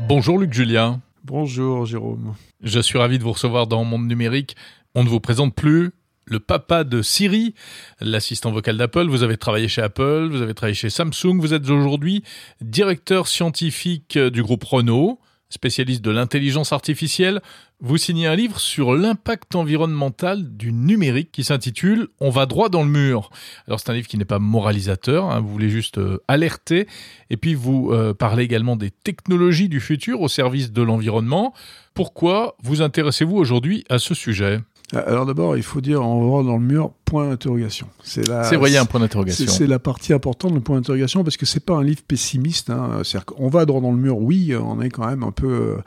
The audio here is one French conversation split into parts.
Bonjour Luc Julien. Bonjour Jérôme. Je suis ravi de vous recevoir dans Monde Numérique. On ne vous présente plus le papa de Siri, l'assistant vocal d'Apple. Vous avez travaillé chez Apple, vous avez travaillé chez Samsung, vous êtes aujourd'hui directeur scientifique du groupe Renault spécialiste de l'intelligence artificielle, vous signez un livre sur l'impact environnemental du numérique qui s'intitule On va droit dans le mur. Alors c'est un livre qui n'est pas moralisateur, hein, vous voulez juste euh, alerter, et puis vous euh, parlez également des technologies du futur au service de l'environnement. Pourquoi vous intéressez-vous aujourd'hui à ce sujet? Alors d'abord, il faut dire on va dans le mur point d'interrogation. C'est la C'est vrai, un point d'interrogation. C'est la partie importante le point d'interrogation parce que c'est pas un livre pessimiste hein. C'est-à-dire qu'on va droit dans le mur, oui, on est quand même un peu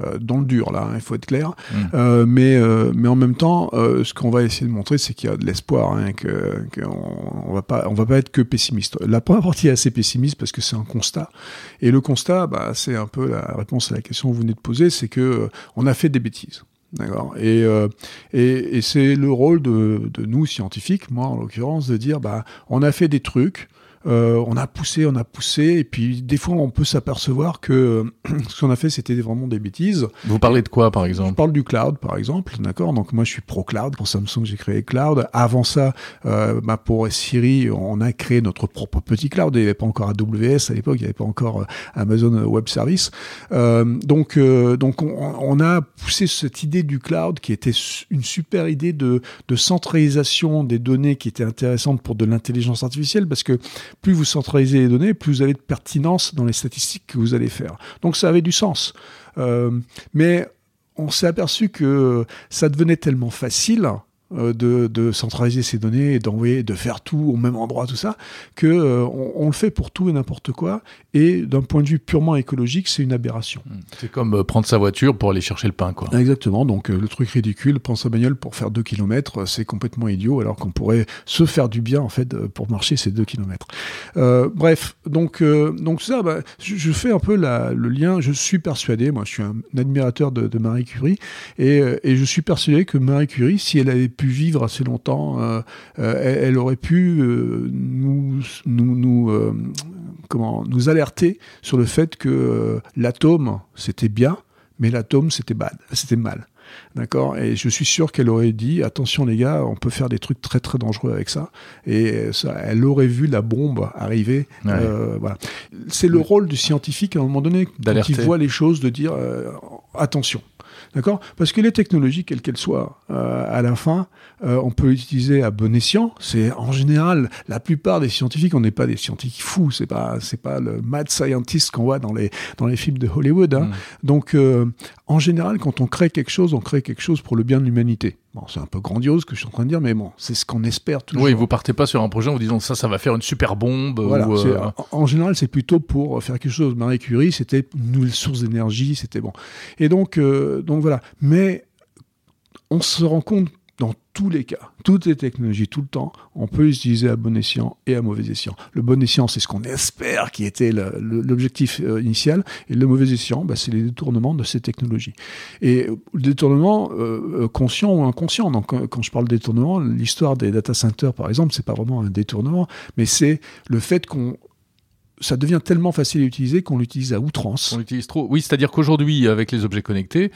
euh, dans le dur là, hein, il faut être clair. Mm. Euh, mais euh, mais en même temps, ce qu'on va essayer de montrer, c'est qu'il y a de l'espoir, hein, que qu'on on va pas on va pas être que pessimiste. La première partie est assez pessimiste parce que c'est un constat. Et le constat, bah, c'est un peu la réponse à la question que vous venez de poser, c'est que on a fait des bêtises. D'accord. Et, euh, et c'est le rôle de, de, nous scientifiques, moi en l'occurrence, de dire bah on a fait des trucs, euh, on a poussé, on a poussé, et puis des fois on peut s'apercevoir que ce qu'on a fait c'était vraiment des bêtises. Vous parlez de quoi par exemple? Je parle du cloud par exemple, d'accord? Donc moi je suis pro cloud. Pour Samsung j'ai créé cloud. Avant ça, euh, bah, pour Siri on a créé notre propre petit cloud. Il n'y avait pas encore AWS à l'époque, il n'y avait pas encore euh, Amazon Web Service. Euh, donc euh, donc on, on, a poussé cette idée du cloud qui était une super idée de, de centralisation des données qui était intéressante pour de l'intelligence artificielle parce que plus vous centralisez les données, plus vous avez de pertinence dans les statistiques que vous allez faire. Donc ça avait du sens. Euh, mais on s'est aperçu que ça devenait tellement facile de, de, centraliser ces données et d'envoyer, de faire tout au même endroit, tout ça, que euh, on, on, le fait pour tout et n'importe quoi. Et d'un point de vue purement écologique, c'est une aberration. Hmm. C'est comme euh, prendre sa voiture pour aller chercher le pain, quoi. Exactement. Donc le truc ridicule, prendre sa bagnole pour faire 2 km, c'est complètement idiot, alors qu'on pourrait se faire du bien en fait pour marcher ces 2 km. bref, donc donc ça, bah, je, je, fais un peu la, le lien. Je suis persuadé, moi, je suis un admirateur de, de Marie Curie, et, et je suis persuadé que Marie Curie, si elle avait pu vivre assez longtemps, euh, euh, elle, aurait pu euh, nous, nous, nous comment, nous alerter sur le fait que l'atome, c'était bien, mais l'atome, c'était bad, c'était mal. D'accord? Et je suis sûr qu'elle aurait dit attention les gars, on peut faire des trucs très très dangereux avec ça. Et ça, elle aurait vu la bombe arriver. voilà. C'est le rôle du scientifique à un moment donné, quand il voit les choses, de dire attention. D'accord? Parce que les technologies, quelles qu'elles soient, euh, à la fin, euh, on peut utiliser à bon escient. C'est en général, la plupart des scientifiques, on n'est pas des scientifiques fous. C'est pas, c'est pas le mad scientist qu'on voit dans les dans les films de Hollywood. Hein. Mm. Donc, euh, en général, quand on crée quelque chose, on crée quelque chose pour le bien de l'humanité. Bon, c'est un peu grandiose ce que je suis en train de dire, mais bon, c'est ce qu'on espère toujours. Oui, vous partez pas sur un projet en vous disant ça, ça va faire une super bombe. Voilà, euh, en, général, c'est plutôt pour faire quelque chose. Marie Curie, c'était une nouvelle source d'énergie, c'était bon. Et donc, euh, donc voilà. Mais on se rend compte dans tous les cas, toutes les technologies, tout le temps, on peut les utiliser à bon escient et à mauvais escient. Le bon escient, c'est ce qu'on espère qui était l'objectif euh, initial, et le mauvais escient, bah, c'est les détournements de ces technologies. Et le détournement euh, euh, conscient ou inconscient. Donc, quand je parle de détournement, l'histoire des data centers, par exemple, c'est pas vraiment un détournement, mais c'est le fait qu'on ça devient tellement facile à utiliser qu'on l'utilise à outrance. On l'utilise trop. Oui, c'est-à-dire qu'aujourd'hui, avec les objets connectés,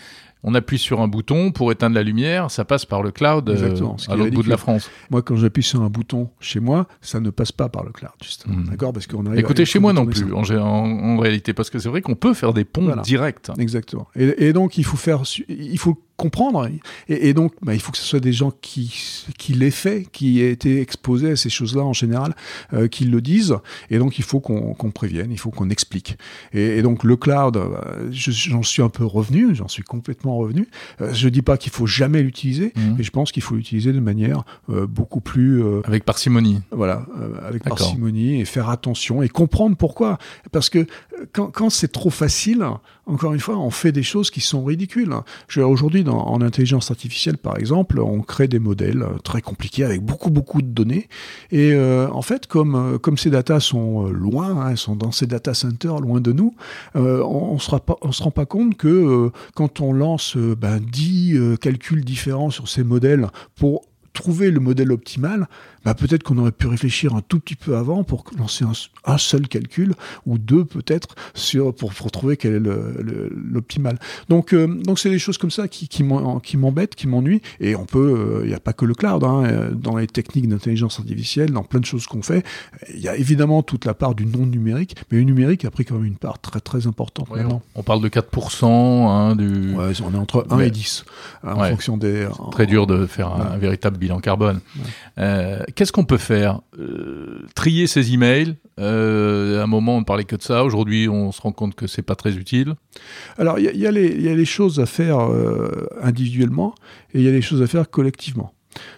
on appuie sur un bouton pour éteindre la lumière, ça passe par le cloud euh, à l'autre bout de la France. Moi, quand j'appuie sur un bouton chez moi, ça ne passe pas par le cloud, justement. Hmm. D'accord Parce qu'on Écoutez, chez moi non plus, en, en, réalité, parce que c'est vrai qu'on peut faire des ponts directs. Exactement. Et, et, donc, il faut faire, il faut comprendre. Et, et donc, bah, il faut que ce soit des gens qui, qui l'aient fait, qui aient été exposés à ces choses-là en général, euh, qui le disent. Et donc, il faut qu'on prévienne, il faut qu'on explique. Et, et, donc, le cloud, euh, j'en suis un peu revenu, j'en suis complètement revenu. Euh, je dis pas qu'il faut jamais l'utiliser, mmh. mais je pense qu'il faut l'utiliser de manière euh, beaucoup plus... Euh, avec parcimonie. Voilà, avec parcimonie et faire attention et comprendre pourquoi. Parce que quand, quand c'est trop facile, encore une fois, on fait des choses qui sont ridicules. Aujourd'hui, en intelligence artificielle, par exemple, on crée des modèles euh, très compliqués avec beaucoup, beaucoup de données. Et euh, en fait, comme, euh, ces datas sont loin, hein, sont dans ces data centers, loin de nous, on ne se, se rend pas compte que quand on lance ben, 10 calculs différents sur ces modèles pour trouver le modèle optimal, bah, peut-être qu'on aurait pu réfléchir un tout petit peu avant pour lancer un, seul calcul ou deux peut-être sur pour, pour trouver quel est l'optimal. Donc euh, donc c'est des choses comme ça qui qui m'embêtent, qui m'ennuient. Et on peut, il n'y a pas que le cloud. Hein, dans les techniques d'intelligence artificielle, dans plein de choses qu'on fait, il y a évidemment toute la part du non numérique, mais le numérique a pris quand même une part très très importante maintenant. On, parle de 4%, hein, du. Ouais, on est entre 1 et 10 en fonction des. Très dur de faire un, véritable bilan carbone. Euh, qu'est-ce qu'on peut faire? Euh, Trier ses emails. Euh, à un moment, on ne parlait que de ça. Aujourd'hui, on se rend compte que c'est pas très utile. Alors, il y, y, a les choses à faire individuellement et il y a les choses à faire collectivement.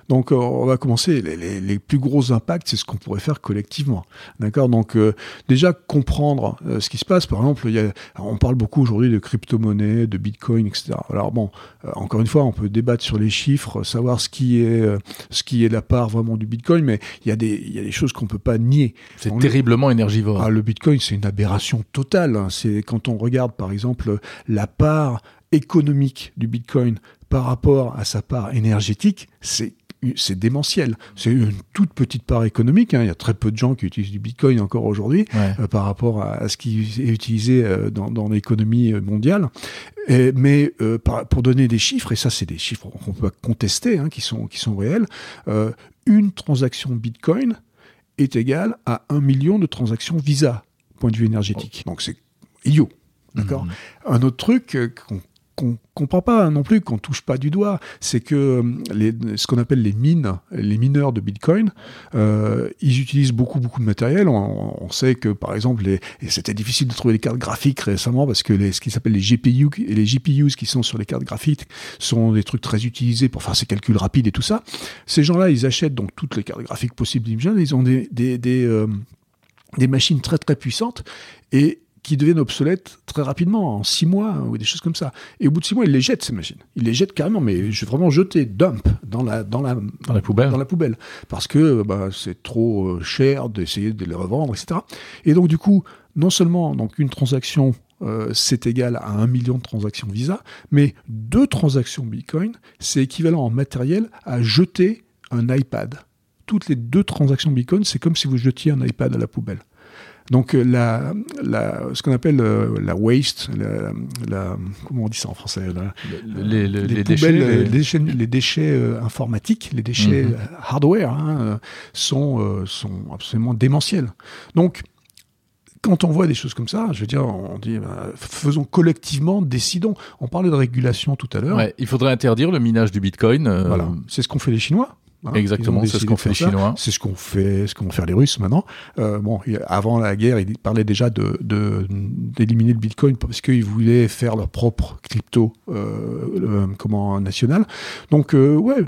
Donc euh, on va commencer. Les, plus gros impacts, c'est ce qu'on pourrait faire collectivement. D'accord? Donc euh, déjà comprendre euh, ce qui se passe. Par exemple, y a, on parle beaucoup aujourd'hui de crypto-monnaie, de Bitcoin, etc. Alors bon, encore une fois, on peut débattre sur les chiffres, savoir ce qui est ce qui est la part vraiment du Bitcoin, mais il y a des il y a des choses qu'on peut pas nier. C'est terriblement énergivore. Ah, le Bitcoin, c'est une aberration totale. Hein. C'est quand on regarde par exemple la part économique du Bitcoin par rapport à sa part énergétique, c'est c'est démentiel. C'est une toute petite part économique. Hein. Il y a très peu de gens qui utilisent du Bitcoin encore aujourd'hui euh, par rapport à, ce qui est utilisé euh, dans, l'économie euh, mondiale. mais pour donner des chiffres, et ça c'est des chiffres qu'on peut contester, hein, qui, sont, qui sont réels, une transaction Bitcoin est égale à un million de transactions Visa, point de vue énergétique. Donc c'est idiot. D'accord? Mmh. Un autre truc qu'on qu'on comprend pas non plus, qu'on touche pas du doigt, c'est que euh, ce qu'on appelle les mines, les mineurs de Bitcoin, euh, ils utilisent beaucoup beaucoup de matériel. On, sait que par exemple, et c'était difficile de trouver les cartes graphiques récemment parce que ce qui s'appelle les GPU et les GPUs qui sont sur les cartes graphiques sont des trucs très utilisés pour faire ces calculs rapides et tout ça. Ces gens-là, ils achètent donc toutes les cartes graphiques possibles Ils ont des, euh, des machines très très puissantes et qui deviennent obsolètes très rapidement, en six mois ou des choses comme ça. Et au bout de six mois, ils les jettent, ces machines. Ils les jettent carrément, mais je vais vraiment jeter, dump, dans la, dans la, dans la poubelle. Dans la poubelle. Parce que bah, c'est trop euh, cher d'essayer de les revendre, etc. Et donc, du coup, non seulement donc une transaction euh, c'est égal à un million de transactions Visa, mais deux transactions Bitcoin, c'est équivalent en matériel à jeter un iPad. Toutes les deux transactions Bitcoin, c'est comme si vous jetiez un iPad à la poubelle. Donc euh, la, la, ce qu'on appelle euh, la waste, la, comment on dit ça en français les, les, déchets, les, déchets, euh, informatiques, les déchets mhm. hardware hein, sont, sont absolument démentiels. Donc quand on voit des choses comme ça, je veux dire, on dit, bah, faisons collectivement, décidons. On parlait de régulation tout à l'heure. Ouais, il faudrait interdire le minage du Bitcoin. Voilà, c'est ce qu'ont fait les Chinois. Hein, Exactement, c'est ce qu'ont fait les Chinois. C'est ce qu'on fait, ce qu'ont faire les Russes maintenant. Euh, bon, avant la guerre, ils parlaient déjà de d'éliminer le Bitcoin parce qu'ils voulaient faire leur propre crypto, euh, comment national. Donc euh, ouais,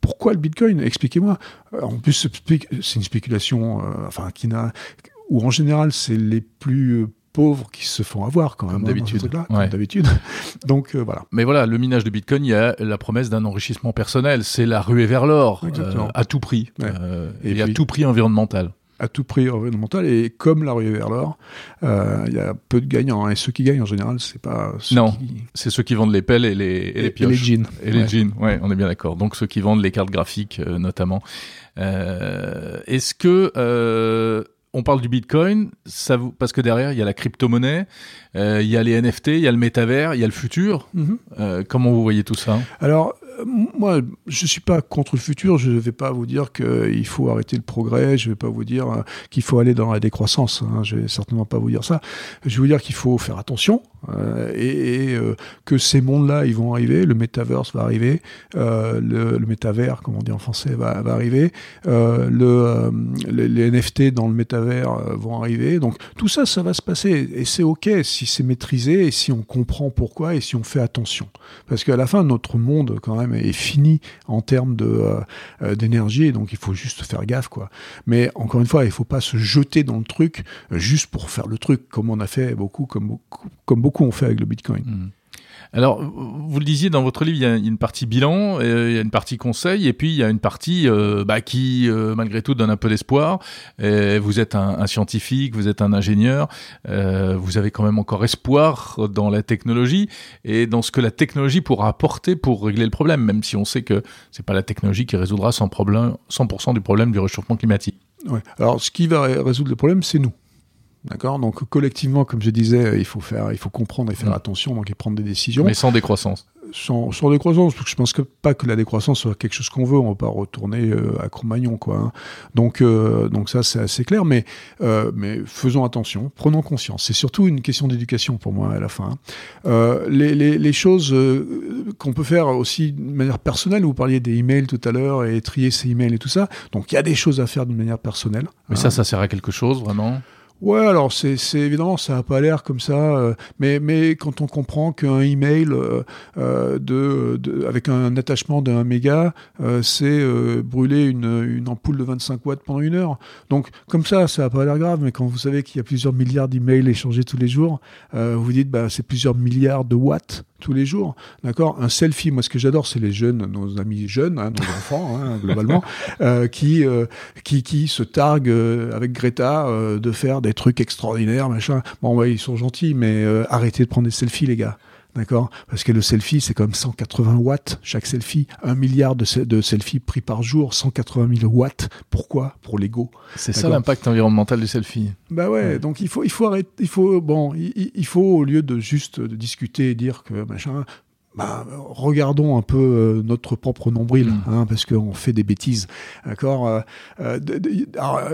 pourquoi le Bitcoin? Expliquez-moi. En plus, c'est une spéculation, euh, enfin qui n'a, ou en général, c'est les plus pauvres qui se font avoir quand même. Comme d'habitude. d'habitude. Donc euh, voilà. Mais voilà, le minage de Bitcoin, il y a la promesse d'un enrichissement personnel. C'est la ruée vers l'or, euh, à tout prix. Euh, et, à tout prix environnemental à tout prix environnemental et comme la ruée vers l'or, il y a peu de gagnants et ceux qui gagnent en général c'est pas ceux non c'est ceux qui vendent les pelles et les et, les pioches et les jeans et les jeans ouais on est bien d'accord donc ceux qui vendent les cartes graphiques notamment est-ce que on parle du Bitcoin, ça vous, parce que derrière il y a la crypto-monnaie, euh, il y a les NFT, il y a le métavers, il y a le futur. Mhm. Euh, comment vous voyez tout ça? Alors moi, je suis pas contre le futur. Je ne vais pas vous dire qu'il faut arrêter le progrès. Je ne vais pas vous dire euh, qu'il faut aller dans la décroissance. Hein. Je vais certainement pas vous dire ça. Je vais vous dire qu'il faut faire attention euh, et, euh, que ces mondes-là, ils vont arriver. Le metaverse va arriver. le, le métavers, comme on dit en français, va, arriver. le, les, NFT dans le métavers vont arriver. Donc tout ça, ça va se passer et c'est ok si c'est maîtrisé et si on comprend pourquoi et si on fait attention. Parce qu'à la fin, notre monde, quand même est fini en termes de euh, euh, d'énergie, donc il faut juste faire gaffe quoi. Mais encore une fois, il faut pas se jeter dans le truc euh, juste pour faire le truc, comme on a fait beaucoup, comme beaucoup, comme beaucoup ont fait avec le Bitcoin. Mmh. Alors, vous le disiez dans votre livre, il y a une partie bilan, euh, il y a une partie conseil, et puis il y a une partie euh, bah, qui, euh, malgré tout, donne un peu d'espoir. Vous êtes un, scientifique, vous êtes un ingénieur, vous avez quand même encore espoir dans la technologie et dans ce que la technologie pourra apporter pour régler le problème, même si on sait que c'est pas la technologie qui résoudra 100%, problème, 100 du problème du réchauffement climatique. Ouais. Alors, ce qui va résoudre le problème, c'est nous. D'accord? Donc collectivement, comme je disais, il faut faire, il faut comprendre et faire mm. attention, donc et prendre des décisions. Mais sans décroissance. Sans, sans décroissance, parce que je pense que pas que la décroissance soit quelque chose qu'on veut. On va pas retourner euh, à Cro-Magnon, quoi. Hein. Donc, euh, donc ça c'est assez clair. Mais, euh, mais faisons attention, prenons conscience. C'est surtout une question d'éducation pour moi à la fin. Hein. Les, les, les, choses qu'on peut faire aussi de manière personnelle. Vous parliez des emails tout à l'heure et trier ces emails et tout ça. Donc il y a des choses à faire d'une manière personnelle. Mais ça, hein. ça sert à quelque chose vraiment? Ouais, alors c'est évidemment ça a pas l'air comme ça, euh, mais mais quand on comprend qu'un email euh, euh, de, de, avec un attachement d'un méga, c'est brûler une, une ampoule de 25 watts pendant une heure. Donc comme ça, ça a pas l'air grave, mais quand vous savez qu'il y a plusieurs milliards d'emails échangés tous les jours, vous dites bah c'est plusieurs milliards de watts tous les jours, d'accord? Un selfie, moi ce que j'adore, c'est les jeunes, nos amis jeunes, hein, nos enfants, hein, globalement, euh, qui, euh, qui qui se targuent euh, avec Greta euh, de faire des trucs extraordinaires, machin. Bon, ouais, ils sont gentils, mais arrêtez de prendre des selfies, les gars. D'accord? Parce que le selfie, c'est comme 180 watts chaque selfie. Un milliard de, de, selfies pris par jour, 180 000 watts. Pourquoi? Pour l'ego. C'est ça l'impact environnemental du selfie. Bah ouais, donc il faut, il faut arrêter, il faut, bon, il, il, faut, au lieu de juste de discuter et dire que machin, bah, regardons un peu euh, notre propre nombril, mm. hein, parce qu'on fait des bêtises, d'accord. Euh, euh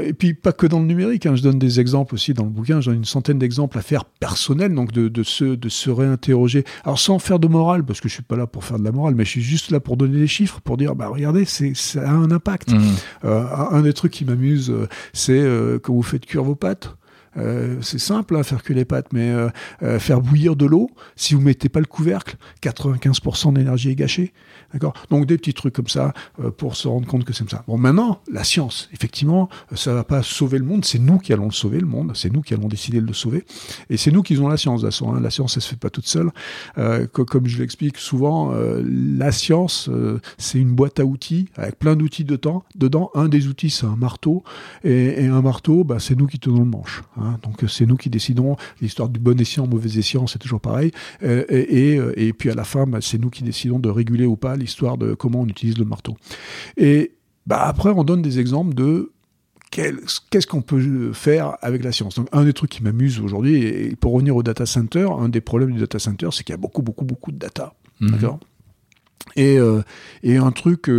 et puis pas que dans le numérique. Hein, je donne des exemples aussi dans le bouquin. J'ai une centaine d'exemples à faire personnels, donc de, de, se de se réinterroger. Alors sans faire de morale, parce que je suis pas là pour faire de la morale, mais je suis juste là pour donner des chiffres, pour dire bah regardez, c'est ça a un impact. Mm. Euh, un des trucs qui m'amuse, c'est quand vous faites cuire vos pâtes. Euh, c'est simple hein, faire que les pâtes, mais euh, euh, faire bouillir de l'eau, si vous mettez pas le couvercle, 95% d'énergie est gâchée. D'accord? Donc des petits trucs comme ça pour se rendre compte que c'est ça. Bon, maintenant, la science, effectivement, ça va pas sauver le monde, c'est nous qui allons le sauver, le monde, c'est nous qui allons décider de le sauver, et c'est nous qui avons la science, toute hein. La science, elle se fait pas toute seule. comme je l'explique souvent, la science, c'est une boîte à outils avec plein d'outils dedans. Dedans, un des outils, c'est un marteau, et, un marteau, bah, c'est nous qui tenons le manche. Hein. Donc c'est nous qui décidons. L'histoire du bon escient, mauvais escient, c'est toujours pareil. Euh, et, euh, et, puis à la fin, bah, c'est nous qui décidons de réguler ou pas l'histoire de comment on utilise le marteau. Et bah, après, on donne des exemples de qu'est-ce qu'on peut faire avec la science Donc, un des trucs qui m'amuse aujourd'hui, et pour revenir au data center, un des problèmes du data center, c'est qu'il y a beaucoup, beaucoup, beaucoup de data. Mhm. D'accord? Et, euh, et, un truc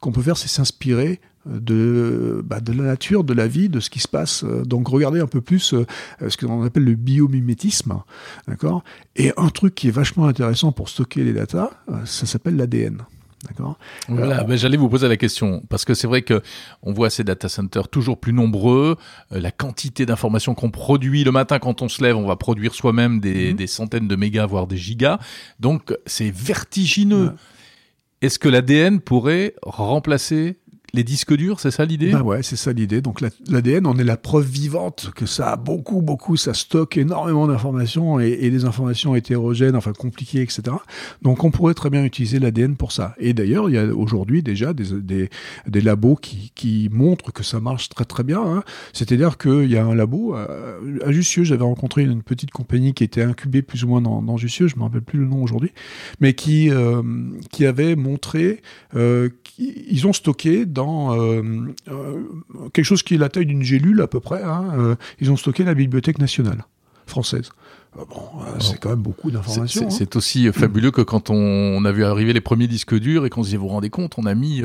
qu'on peut faire, c'est s'inspirer de, bah, de la nature, de la vie, de ce qui se passe. Donc regardez un peu plus euh, ce qu'on appelle le biomimétisme, d'accord? Et un truc qui est vachement intéressant pour stocker les datas, euh, ça s'appelle l'ADN. D'accord? Voilà, ben, j'allais vous poser la question parce que c'est vrai que on voit ces data centers toujours plus nombreux, euh, la quantité d'informations qu'on produit le matin quand on se lève, on va produire soi-même des, mhm. des, centaines de mégas voire des gigas, donc c'est vertigineux. Est-ce que l'ADN pourrait remplacer les disques durs, c'est ça l'idée? Bah ouais, c'est ça l'idée. Donc l'ADN, on est la preuve vivante que ça a beaucoup, beaucoup, ça stocke énormément d'informations et, des informations hétérogènes, enfin compliquées, etc. Donc on pourrait très bien utiliser l'ADN pour ça. Et d'ailleurs, il y a aujourd'hui déjà des, labos qui, montrent que ça marche très très bien. Hein. C'est-à-dire qu'il y a un labo euh, à, Jussieu, j'avais rencontré une petite compagnie qui était incubée plus ou moins dans, Jussieu, je me rappelle plus le nom aujourd'hui, mais qui, euh, qui avait montré euh, qu'ils ont stocké euh, euh, quelque chose qui est la taille d'une gélule à peu près. Hein, euh, ils ont stocké la Bibliothèque nationale française. Bon, c'est quand même beaucoup d'informations. C'est hein. aussi fabuleux que quand on, a vu arriver les premiers disques durs et qu'on se dit, vous vous rendez compte, on a mis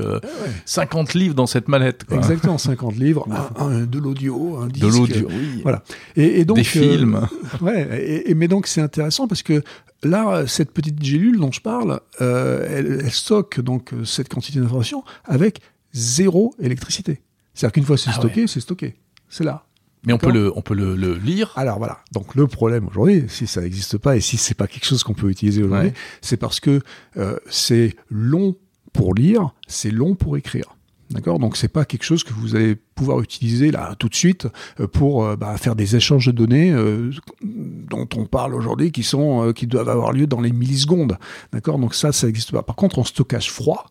50 livres dans cette mallette. Exactement, 50 livres, de l'audio, un disque. De l'audio, oui. Voilà. Et, donc, Des films. ouais, et, mais donc c'est intéressant parce que là, cette petite gélule dont je parle, elle, elle, stocke donc cette quantité d'informations avec zéro électricité. C'est-à-dire qu'une fois c'est ah stocké, c'est stocké. C'est là. Mais on peut le, on peut le, le, lire. Alors voilà. Donc le problème aujourd'hui, si ça n'existe pas et si c'est pas quelque chose qu'on peut utiliser aujourd'hui, c'est parce que euh, c'est long pour lire, c'est long pour écrire. D'accord? Donc c'est pas quelque chose que vous allez pouvoir utiliser là tout de suite euh, pour euh, bah, faire des échanges de données euh, dont on parle aujourd'hui qui sont qui doivent avoir lieu dans les millisecondes. D'accord? Donc ça ça n'existe pas. Par contre en stockage froid,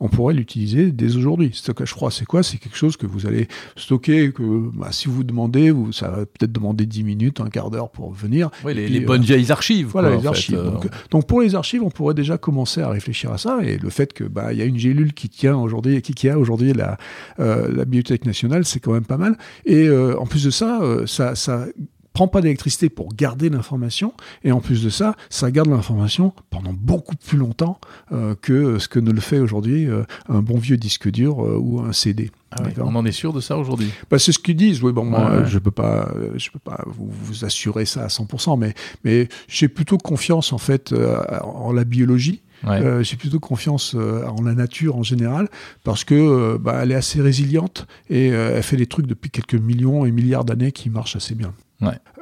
on pourrait l'utiliser dès aujourd'hui. Stockage froid, c'est quoi? C'est quelque chose que vous allez stocker, que bah, si vous demandez, vous, ça va peut-être demander 10 minutes, un quart d'heure pour venir. Oui, les, bonnes vieilles archives. Voilà, les archives. Donc, donc, pour les archives, on pourrait déjà commencer à réfléchir à ça. Et le fait que bah y a une gélule qui tient aujourd'hui, qui, qui a aujourd'hui la, euh, la Bibliothèque nationale, c'est quand même pas mal. Et euh, en plus de ça, euh, ça, ça prend pas d'électricité pour garder l'information, et en plus de ça, ça garde l'information pendant beaucoup plus longtemps euh, que ce que ne le fait aujourd'hui euh, un bon vieux disque dur euh, ou un CD. Ah on en est sûr de ça aujourd'hui? Bah, C'est ce qu'ils disent. Oui, bon, moi, je peux pas, je peux pas vous, vous, assurer ça à 100%, mais, mais j'ai plutôt confiance en fait en la biologie. j'ai plutôt confiance en la nature en général parce que bah, elle est assez résiliente et elle fait des trucs depuis quelques millions et milliards d'années qui marchent assez bien.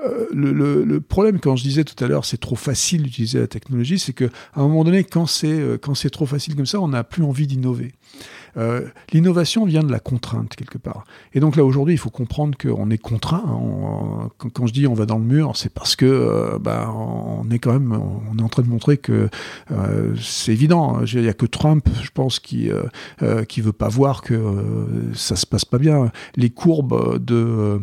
Euh, le, problème, quand je disais tout à l'heure, c'est trop facile d'utiliser la technologie, c'est qu'à un moment donné, quand c'est euh, quand c'est trop facile comme ça, on n'a plus envie d'innover. Euh, l'innovation vient de la contrainte quelque part. Et donc là aujourd'hui, il faut comprendre qu'on est contraint. Hein. quand, je dis on va dans le mur, c'est parce que bah, on est quand même, on est en train de montrer que c'est évident. Hein. Il n'y a que Trump, je pense, qui qui veut pas voir que ça se passe pas bien. Les courbes de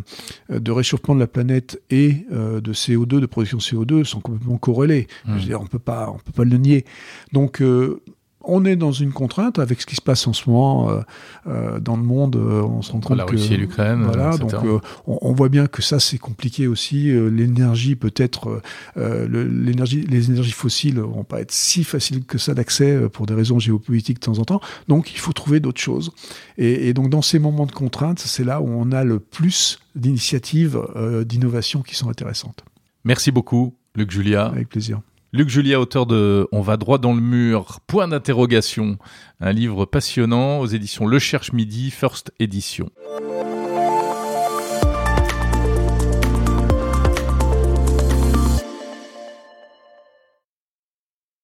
de réchauffement de la planète et euh, de CO2, de production de CO2 sont complètement corrélés. Je veux mmh. dire, on peut pas, on peut pas le nier. Donc euh, on est dans une contrainte avec ce qui se passe en ce moment euh, euh dans le monde. Euh, on se rend compte la Russie et l'Ukraine. Voilà, donc euh, on, on, voit bien que ça c'est compliqué aussi. l'énergie peut-être, l'énergie, les énergies fossiles vont pas être si faciles que ça d'accès pour des raisons géopolitiques de temps en temps. Donc il faut trouver d'autres choses. Et, et, donc dans ces moments de contrainte, c'est là où on a le plus d'initiatives d'innovation qui sont intéressantes. Merci beaucoup, Luc Julia. Avec plaisir. Luc Julia, auteur de On va droit dans le mur, point d'interrogation, un livre passionnant aux éditions Le Cherche Midi, First Edition.